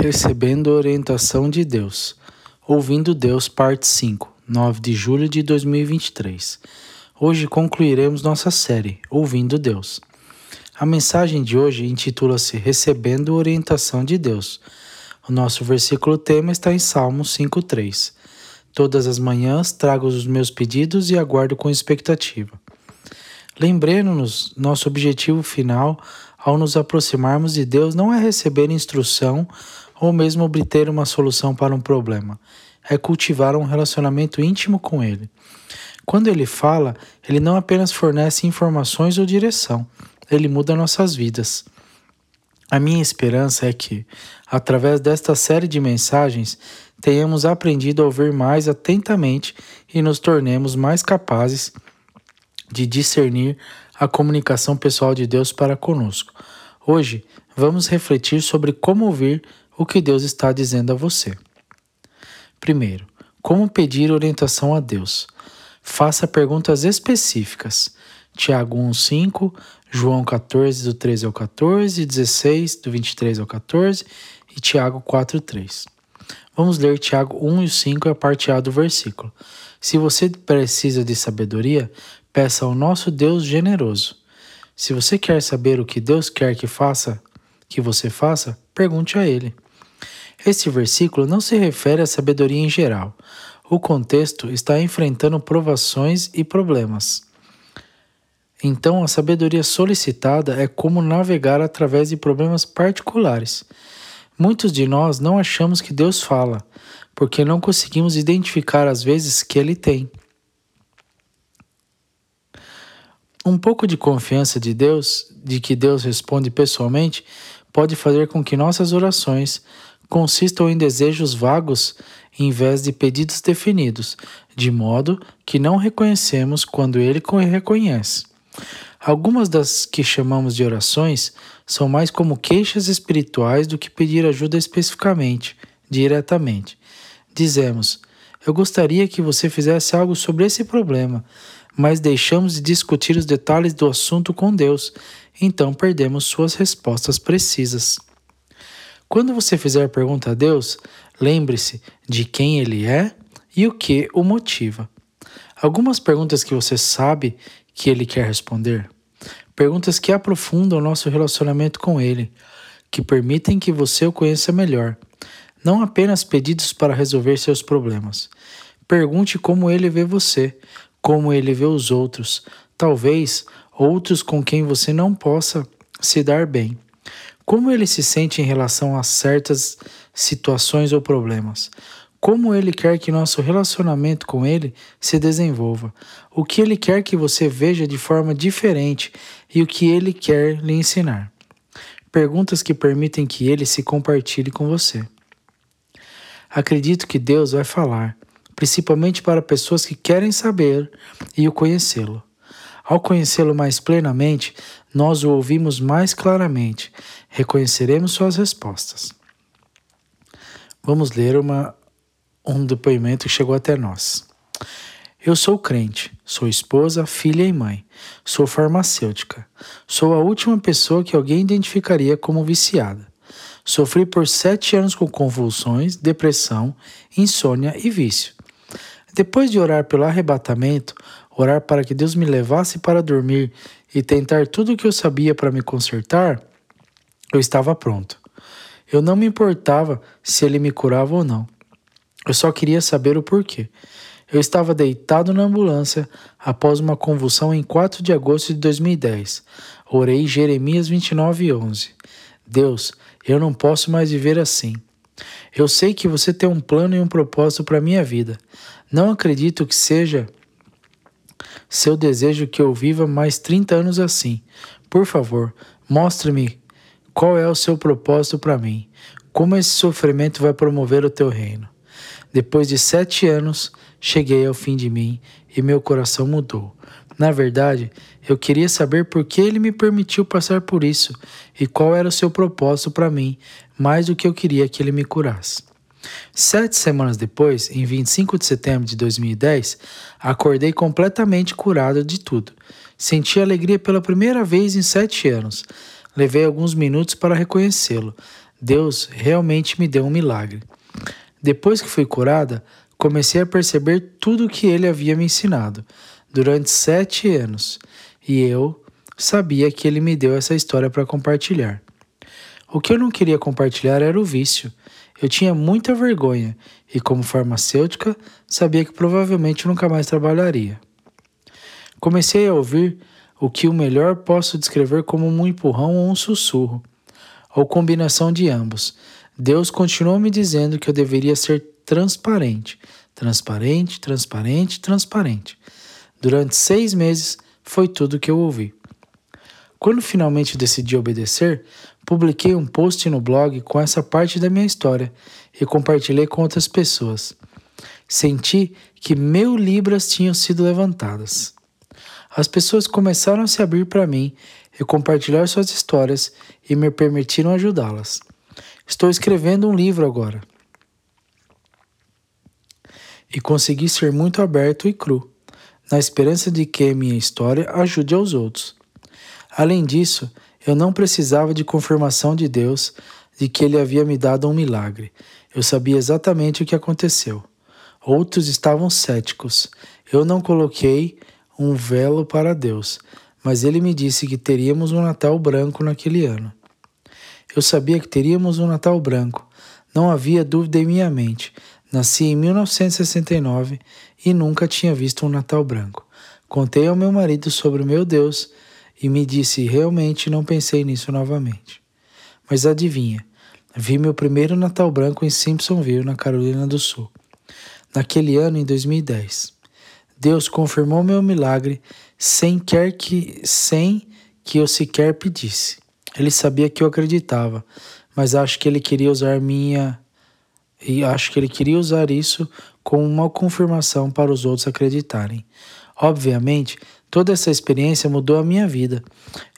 Recebendo orientação de Deus. Ouvindo Deus, parte 5, 9 de julho de 2023. Hoje concluiremos nossa série Ouvindo Deus. A mensagem de hoje intitula-se Recebendo orientação de Deus. O nosso versículo tema está em Salmos 5:3. Todas as manhãs trago os meus pedidos e aguardo com expectativa. Lembremos-nos, nosso objetivo final ao nos aproximarmos de Deus não é receber instrução ou mesmo obter uma solução para um problema, é cultivar um relacionamento íntimo com Ele. Quando Ele fala, Ele não apenas fornece informações ou direção, Ele muda nossas vidas. A minha esperança é que, através desta série de mensagens, tenhamos aprendido a ouvir mais atentamente e nos tornemos mais capazes de discernir a comunicação pessoal de Deus para conosco. Hoje, vamos refletir sobre como ouvir o que Deus está dizendo a você. Primeiro, como pedir orientação a Deus? Faça perguntas específicas. Tiago 1:5, João 14 do 13 ao 14, 16 do 23 ao 14 e Tiago 4:3. Vamos ler Tiago 1 e 5 e a parte A do versículo. Se você precisa de sabedoria, peça ao nosso Deus generoso. Se você quer saber o que Deus quer que faça, que você faça, pergunte a ele. Este versículo não se refere à sabedoria em geral. O contexto está enfrentando provações e problemas. Então, a sabedoria solicitada é como navegar através de problemas particulares. Muitos de nós não achamos que Deus fala, porque não conseguimos identificar as vezes que Ele tem. Um pouco de confiança de Deus, de que Deus responde pessoalmente, pode fazer com que nossas orações consistam em desejos vagos em vez de pedidos definidos, de modo que não reconhecemos quando Ele reconhece. Algumas das que chamamos de orações são mais como queixas espirituais do que pedir ajuda especificamente, diretamente. Dizemos: Eu gostaria que você fizesse algo sobre esse problema, mas deixamos de discutir os detalhes do assunto com Deus, então perdemos suas respostas precisas. Quando você fizer a pergunta a Deus, lembre-se de quem Ele é e o que o motiva. Algumas perguntas que você sabe que Ele quer responder. Perguntas que aprofundam o nosso relacionamento com Ele, que permitem que você o conheça melhor. Não apenas pedidos para resolver seus problemas. Pergunte como Ele vê você, como ele vê os outros, talvez outros com quem você não possa se dar bem. Como ele se sente em relação a certas situações ou problemas. Como ele quer que nosso relacionamento com ele se desenvolva. O que ele quer que você veja de forma diferente e o que ele quer lhe ensinar. Perguntas que permitem que ele se compartilhe com você. Acredito que Deus vai falar principalmente para pessoas que querem saber e o conhecê-lo. Ao conhecê-lo mais plenamente, nós o ouvimos mais claramente, reconheceremos suas respostas. Vamos ler uma, um depoimento que chegou até nós. Eu sou crente, sou esposa, filha e mãe, sou farmacêutica, sou a última pessoa que alguém identificaria como viciada. Sofri por sete anos com convulsões, depressão, insônia e vício. Depois de orar pelo arrebatamento, orar para que Deus me levasse para dormir e tentar tudo o que eu sabia para me consertar, eu estava pronto. Eu não me importava se ele me curava ou não. Eu só queria saber o porquê. Eu estava deitado na ambulância após uma convulsão em 4 de agosto de 2010. Orei Jeremias 29:11. Deus, eu não posso mais viver assim. Eu sei que você tem um plano e um propósito para minha vida. Não acredito que seja seu desejo que eu viva mais 30 anos assim. Por favor, mostre-me qual é o seu propósito para mim. Como esse sofrimento vai promover o teu reino. Depois de sete anos, cheguei ao fim de mim e meu coração mudou. Na verdade, eu queria saber por que ele me permitiu passar por isso e qual era o seu propósito para mim, mais do que eu queria que ele me curasse. Sete semanas depois, em 25 de setembro de 2010, acordei completamente curado de tudo. Senti alegria pela primeira vez em sete anos. Levei alguns minutos para reconhecê-lo. Deus realmente me deu um milagre. Depois que fui curada, comecei a perceber tudo o que ele havia me ensinado durante sete anos e eu sabia que ele me deu essa história para compartilhar. O que eu não queria compartilhar era o vício. Eu tinha muita vergonha e, como farmacêutica, sabia que provavelmente nunca mais trabalharia. Comecei a ouvir o que o melhor posso descrever como um empurrão ou um sussurro, ou combinação de ambos. Deus continuou me dizendo que eu deveria ser transparente, transparente, transparente, transparente. Durante seis meses foi tudo que eu ouvi. Quando finalmente decidi obedecer, publiquei um post no blog com essa parte da minha história e compartilhei com outras pessoas. Senti que mil libras tinham sido levantadas. As pessoas começaram a se abrir para mim e compartilhar suas histórias e me permitiram ajudá-las. Estou escrevendo um livro agora. E consegui ser muito aberto e cru, na esperança de que minha história ajude aos outros. Além disso, eu não precisava de confirmação de Deus de que ele havia me dado um milagre. Eu sabia exatamente o que aconteceu. Outros estavam céticos. Eu não coloquei um velo para Deus, mas ele me disse que teríamos um Natal branco naquele ano. Eu sabia que teríamos um Natal branco. Não havia dúvida em minha mente. Nasci em 1969 e nunca tinha visto um Natal branco. Contei ao meu marido sobre o meu Deus e me disse: Realmente não pensei nisso novamente. Mas adivinha, vi meu primeiro Natal Branco em Simpsonville, na Carolina do Sul, naquele ano em 2010. Deus confirmou meu milagre sem quer que sem que eu sequer pedisse. Ele sabia que eu acreditava, mas acho que ele queria usar minha e acho que ele queria usar isso como uma confirmação para os outros acreditarem. Obviamente, Toda essa experiência mudou a minha vida.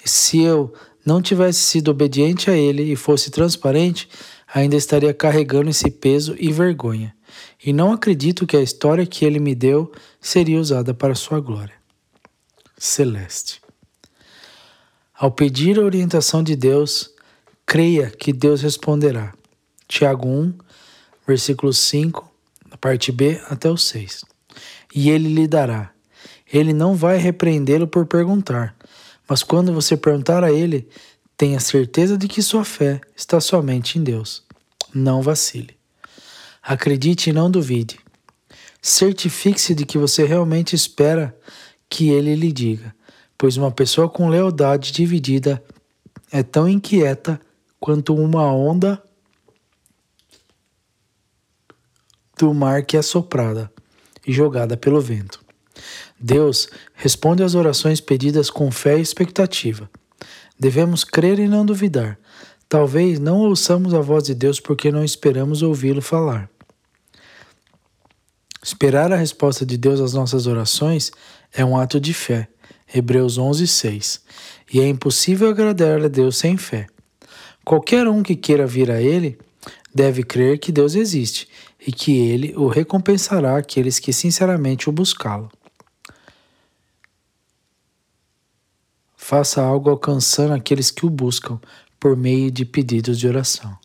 Se eu não tivesse sido obediente a Ele e fosse transparente, ainda estaria carregando esse peso e vergonha. E não acredito que a história que Ele me deu seria usada para Sua glória. Celeste. Ao pedir a orientação de Deus, creia que Deus responderá. Tiago 1, versículo 5, parte B até o 6. E Ele lhe dará ele não vai repreendê-lo por perguntar, mas quando você perguntar a ele, tenha certeza de que sua fé está somente em Deus. Não vacile. Acredite e não duvide. Certifique-se de que você realmente espera que ele lhe diga, pois uma pessoa com lealdade dividida é tão inquieta quanto uma onda do mar que é soprada e jogada pelo vento. Deus responde às orações pedidas com fé e expectativa. Devemos crer e não duvidar. Talvez não ouçamos a voz de Deus porque não esperamos ouvi-lo falar. Esperar a resposta de Deus às nossas orações é um ato de fé. Hebreus 11, 6. E é impossível agradar a Deus sem fé. Qualquer um que queira vir a Ele deve crer que Deus existe e que Ele o recompensará aqueles que sinceramente o buscá-lo. faça algo alcançando aqueles que o buscam por meio de pedidos de oração.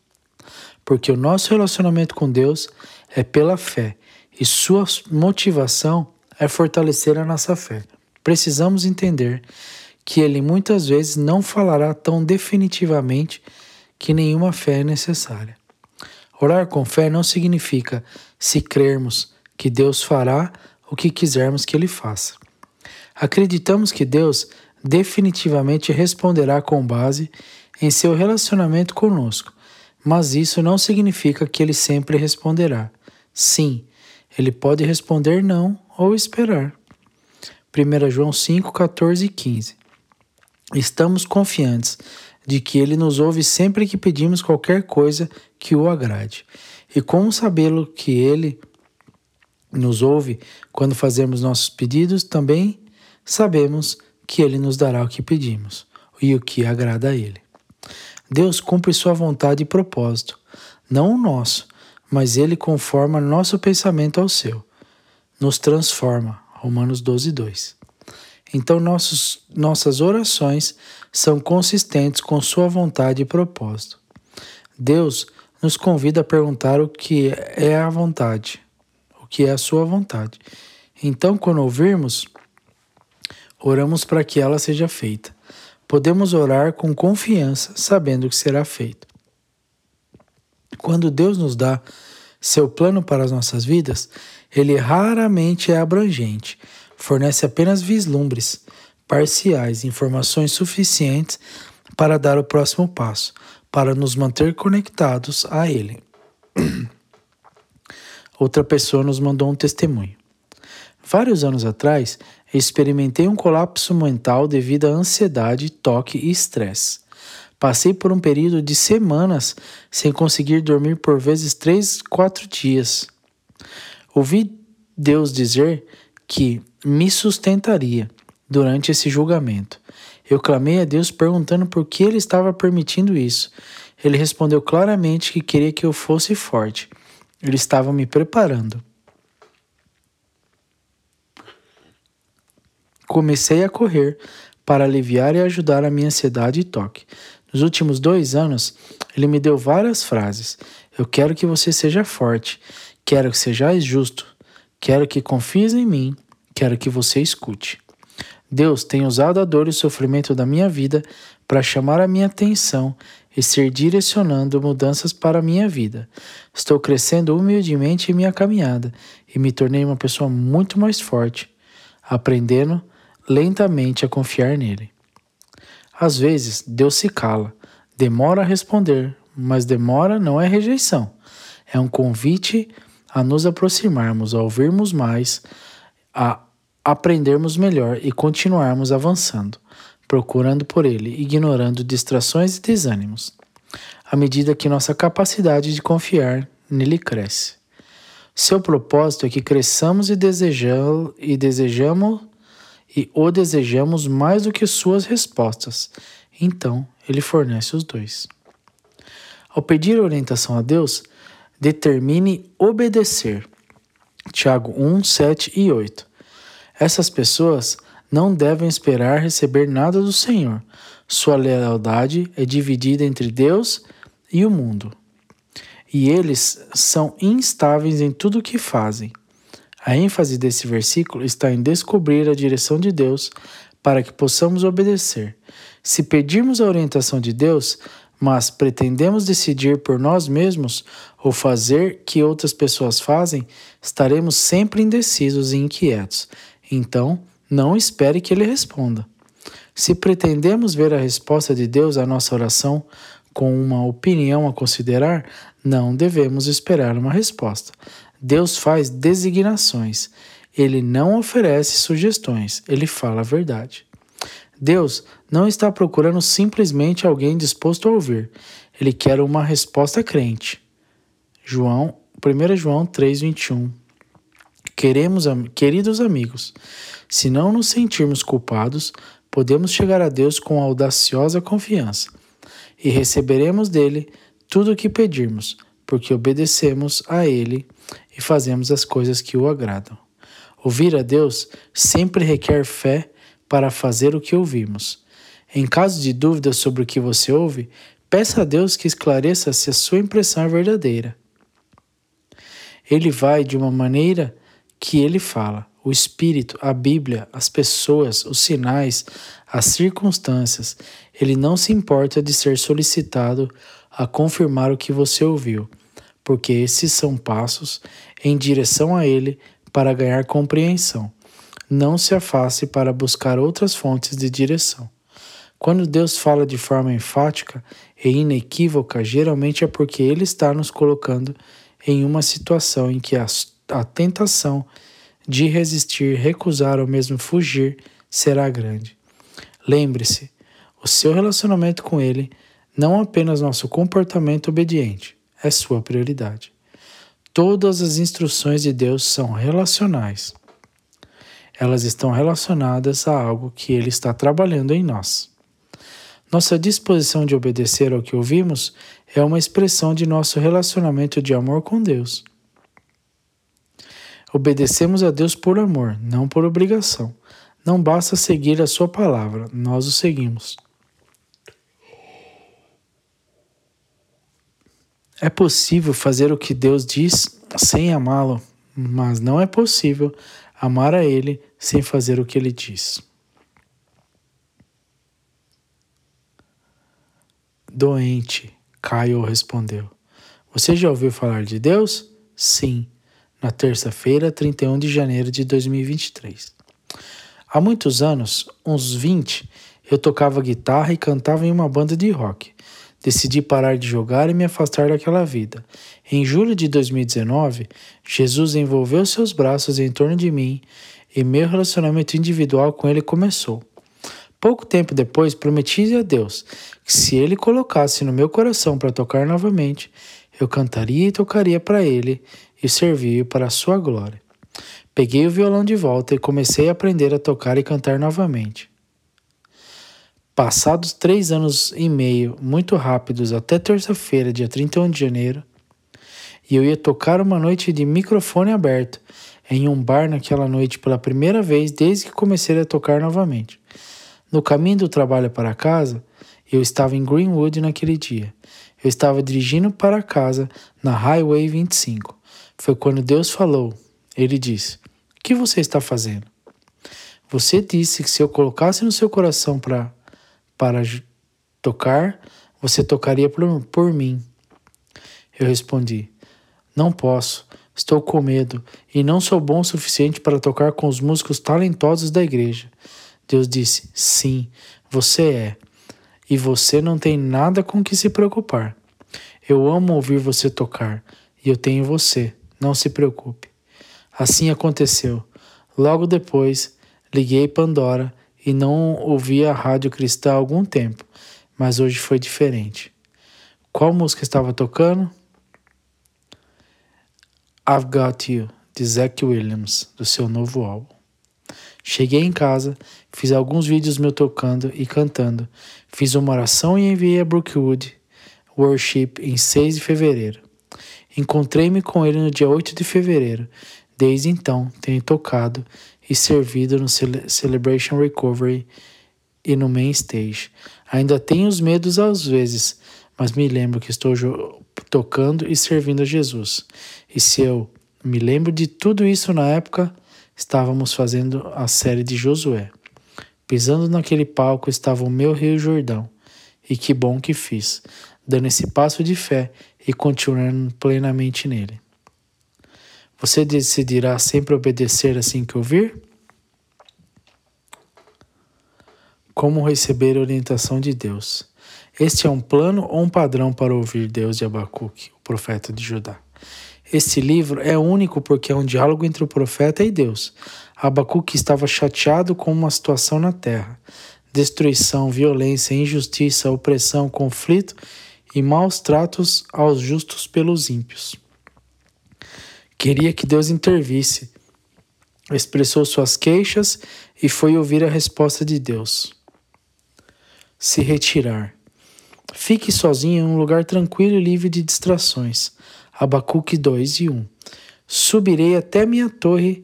Porque o nosso relacionamento com Deus é pela fé e sua motivação é fortalecer a nossa fé. Precisamos entender que Ele muitas vezes não falará tão definitivamente que nenhuma fé é necessária. Orar com fé não significa se crermos que Deus fará o que quisermos que Ele faça. Acreditamos que Deus definitivamente responderá com base em seu relacionamento conosco, mas isso não significa que ele sempre responderá. Sim, ele pode responder não ou esperar. 1 João 5, 14 e 15. Estamos confiantes de que ele nos ouve sempre que pedimos qualquer coisa que o agrade. E como sabê-lo que ele nos ouve quando fazemos nossos pedidos, também sabemos que Ele nos dará o que pedimos e o que agrada a Ele. Deus cumpre Sua vontade e propósito, não o nosso, mas Ele conforma nosso pensamento ao seu. Nos transforma. Romanos 12, 2. Então nossos, nossas orações são consistentes com Sua vontade e propósito. Deus nos convida a perguntar o que é a vontade, o que é a sua vontade. Então, quando ouvirmos, oramos para que ela seja feita. Podemos orar com confiança, sabendo que será feito. Quando Deus nos dá seu plano para as nossas vidas, ele raramente é abrangente, fornece apenas vislumbres parciais, informações suficientes para dar o próximo passo, para nos manter conectados a Ele. Outra pessoa nos mandou um testemunho. Vários anos atrás, experimentei um colapso mental devido à ansiedade, toque e estresse. Passei por um período de semanas sem conseguir dormir por vezes três, quatro dias. Ouvi Deus dizer que me sustentaria durante esse julgamento. Eu clamei a Deus perguntando por que ele estava permitindo isso. Ele respondeu claramente que queria que eu fosse forte. Ele estava me preparando. Comecei a correr para aliviar e ajudar a minha ansiedade e toque. Nos últimos dois anos, ele me deu várias frases. Eu quero que você seja forte. Quero que sejais justo. Quero que confies em mim. Quero que você escute. Deus tem usado a dor e o sofrimento da minha vida para chamar a minha atenção e ser direcionando mudanças para a minha vida. Estou crescendo humildemente em minha caminhada e me tornei uma pessoa muito mais forte, aprendendo lentamente a confiar nele. Às vezes, Deus se cala, demora a responder, mas demora não é rejeição. É um convite a nos aproximarmos, a ouvirmos mais, a aprendermos melhor e continuarmos avançando, procurando por ele, ignorando distrações e desânimos, à medida que nossa capacidade de confiar nele cresce. Seu propósito é que cresçamos e desejamos e desejamos e o desejamos mais do que suas respostas. Então, ele fornece os dois. Ao pedir orientação a Deus, determine obedecer. Tiago 1, 7 e 8. Essas pessoas não devem esperar receber nada do Senhor. Sua lealdade é dividida entre Deus e o mundo. E eles são instáveis em tudo o que fazem. A ênfase desse versículo está em descobrir a direção de Deus para que possamos obedecer. Se pedirmos a orientação de Deus, mas pretendemos decidir por nós mesmos ou fazer que outras pessoas fazem, estaremos sempre indecisos e inquietos. Então, não espere que ele responda. Se pretendemos ver a resposta de Deus à nossa oração com uma opinião a considerar, não devemos esperar uma resposta. Deus faz designações. Ele não oferece sugestões, ele fala a verdade. Deus não está procurando simplesmente alguém disposto a ouvir. Ele quer uma resposta crente. João, 1 João 3:21. Queremos, queridos amigos, se não nos sentirmos culpados, podemos chegar a Deus com audaciosa confiança e receberemos dele tudo o que pedirmos, porque obedecemos a ele e fazemos as coisas que o agradam. Ouvir a Deus sempre requer fé para fazer o que ouvimos. Em caso de dúvida sobre o que você ouve, peça a Deus que esclareça se a sua impressão é verdadeira. Ele vai de uma maneira que ele fala. O Espírito, a Bíblia, as pessoas, os sinais, as circunstâncias. Ele não se importa de ser solicitado a confirmar o que você ouviu, porque esses são passos em direção a Ele para ganhar compreensão. Não se afaste para buscar outras fontes de direção. Quando Deus fala de forma enfática e inequívoca, geralmente é porque Ele está nos colocando em uma situação em que a, a tentação de resistir, recusar ou mesmo fugir será grande. Lembre-se, o seu relacionamento com Ele, não apenas nosso comportamento obediente, é sua prioridade. Todas as instruções de Deus são relacionais. Elas estão relacionadas a algo que Ele está trabalhando em nós. Nossa disposição de obedecer ao que ouvimos é uma expressão de nosso relacionamento de amor com Deus. Obedecemos a Deus por amor, não por obrigação. Não basta seguir a Sua palavra, nós o seguimos. É possível fazer o que Deus diz sem amá-lo, mas não é possível amar a Ele sem fazer o que Ele diz. Doente, Caio respondeu. Você já ouviu falar de Deus? Sim, na terça-feira, 31 de janeiro de 2023. Há muitos anos, uns 20, eu tocava guitarra e cantava em uma banda de rock. Decidi parar de jogar e me afastar daquela vida. Em julho de 2019, Jesus envolveu seus braços em torno de mim e meu relacionamento individual com Ele começou. Pouco tempo depois, prometi a Deus que se Ele colocasse no meu coração para tocar novamente, eu cantaria e tocaria para Ele e servir para a Sua glória. Peguei o violão de volta e comecei a aprender a tocar e cantar novamente. Passados três anos e meio, muito rápidos, até terça-feira, dia 31 de janeiro, e eu ia tocar uma noite de microfone aberto em um bar naquela noite pela primeira vez desde que comecei a tocar novamente. No caminho do trabalho para casa, eu estava em Greenwood naquele dia. Eu estava dirigindo para casa na Highway 25. Foi quando Deus falou. Ele disse: O que você está fazendo? Você disse que se eu colocasse no seu coração para para tocar, você tocaria por, por mim. Eu respondi: Não posso, estou com medo e não sou bom o suficiente para tocar com os músicos talentosos da igreja. Deus disse: Sim, você é, e você não tem nada com que se preocupar. Eu amo ouvir você tocar e eu tenho você, não se preocupe. Assim aconteceu. Logo depois, liguei Pandora e não ouvia a rádio cristã há algum tempo, mas hoje foi diferente. Qual música estava tocando? I've Got You, de Zach Williams, do seu novo álbum. Cheguei em casa, fiz alguns vídeos meu tocando e cantando, fiz uma oração e enviei a Brookwood Worship em 6 de fevereiro. Encontrei-me com ele no dia 8 de fevereiro. Desde então, tenho tocado e servido no Celebration Recovery e no Main Stage. Ainda tenho os medos às vezes, mas me lembro que estou tocando e servindo a Jesus. E se eu me lembro de tudo isso na época, estávamos fazendo a série de Josué. Pisando naquele palco estava o meu Rio Jordão. E que bom que fiz, dando esse passo de fé e continuando plenamente nele. Você decidirá sempre obedecer assim que ouvir? Como receber a orientação de Deus? Este é um plano ou um padrão para ouvir Deus de Abacuque, o profeta de Judá. Este livro é único porque é um diálogo entre o profeta e Deus. Abacuque estava chateado com uma situação na terra: destruição, violência, injustiça, opressão, conflito e maus tratos aos justos pelos ímpios. Queria que Deus intervisse. Expressou suas queixas e foi ouvir a resposta de Deus. Se retirar. Fique sozinho em um lugar tranquilo e livre de distrações. Abacuque 2 e 1. Subirei até minha torre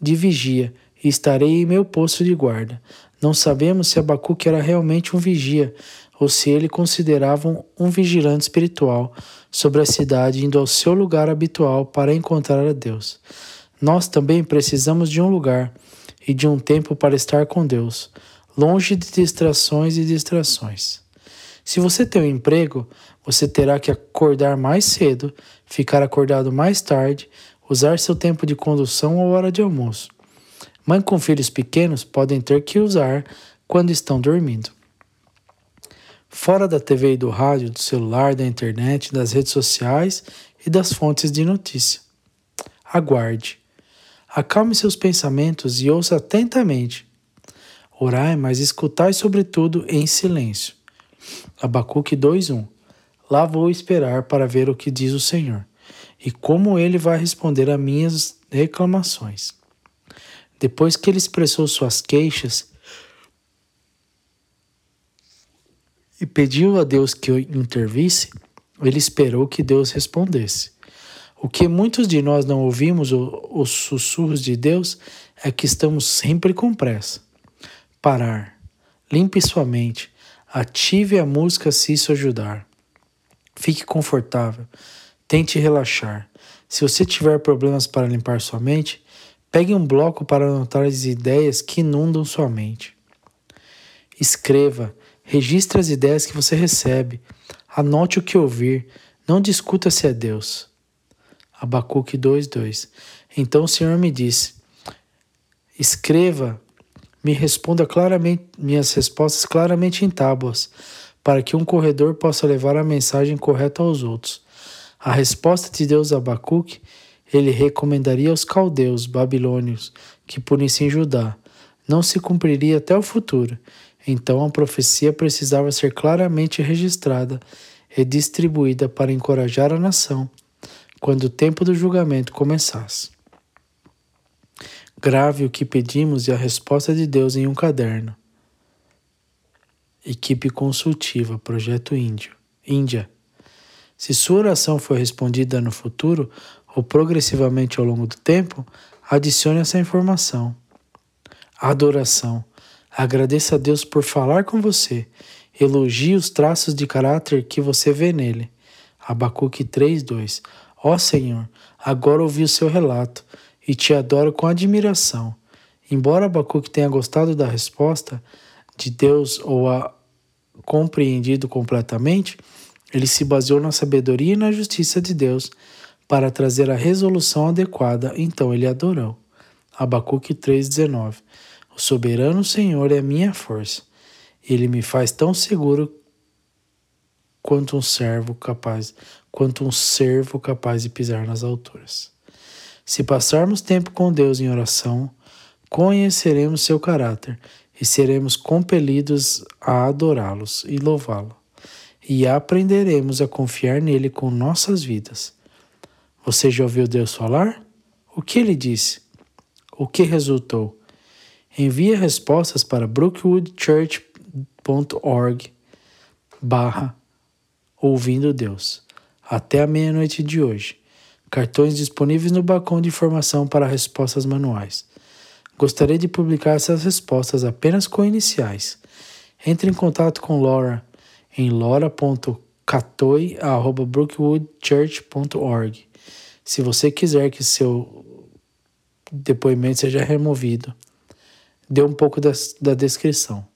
de vigia e estarei em meu posto de guarda. Não sabemos se Abacuque era realmente um vigia ou se ele considerava um, um vigilante espiritual sobre a cidade, indo ao seu lugar habitual para encontrar a Deus. Nós também precisamos de um lugar e de um tempo para estar com Deus, longe de distrações e distrações. Se você tem um emprego, você terá que acordar mais cedo, ficar acordado mais tarde, usar seu tempo de condução ou hora de almoço. Mãe com filhos pequenos podem ter que usar quando estão dormindo fora da TV e do rádio, do celular, da internet, das redes sociais e das fontes de notícia. Aguarde. Acalme seus pensamentos e ouça atentamente. Orai, mas escutai sobretudo em silêncio. Abacuque 2:1. Lá vou esperar para ver o que diz o Senhor e como ele vai responder a minhas reclamações. Depois que ele expressou suas queixas, e pediu a Deus que intervisse, ele esperou que Deus respondesse. O que muitos de nós não ouvimos, os sussurros de Deus, é que estamos sempre com pressa. Parar. Limpe sua mente. Ative a música se isso ajudar. Fique confortável. Tente relaxar. Se você tiver problemas para limpar sua mente, pegue um bloco para anotar as ideias que inundam sua mente. Escreva, registre as ideias que você recebe, anote o que ouvir, não discuta se é Deus. Abacuque 2:2. Então o Senhor me disse: Escreva, me responda claramente minhas respostas claramente em tábuas, para que um corredor possa levar a mensagem correta aos outros. A resposta de Deus a Abacuque, ele recomendaria aos caldeus babilônios que punissem Judá. Não se cumpriria até o futuro. Então a profecia precisava ser claramente registrada e distribuída para encorajar a nação quando o tempo do julgamento começasse. Grave o que pedimos e a resposta de Deus em um caderno. Equipe consultiva, Projeto Índio. Índia. Se sua oração for respondida no futuro ou progressivamente ao longo do tempo, adicione essa informação. Adoração. Agradeça a Deus por falar com você. Elogie os traços de caráter que você vê nele. Abacuque 3:2. Ó Senhor, agora ouvi o seu relato e te adoro com admiração. Embora Abacuque tenha gostado da resposta, de Deus ou a compreendido completamente, ele se baseou na sabedoria e na justiça de Deus para trazer a resolução adequada, então ele adorou. Abacuque 3,19 O soberano Senhor é minha força. Ele me faz tão seguro quanto um servo capaz, quanto um servo capaz de pisar nas alturas. Se passarmos tempo com Deus em oração, conheceremos seu caráter e seremos compelidos a adorá-los e louvá-lo, e aprenderemos a confiar nele com nossas vidas. Você já ouviu Deus falar? O que ele disse? O que resultou? Envie respostas para brookwoodchurch.org barra ouvindo Deus. Até a meia-noite de hoje. Cartões disponíveis no balcão de informação para respostas manuais. Gostaria de publicar essas respostas apenas com iniciais. Entre em contato com Laura em laura.catoi.brookwoodchurch.org se você quiser que seu depoimento seja removido. Dê um pouco da, da descrição.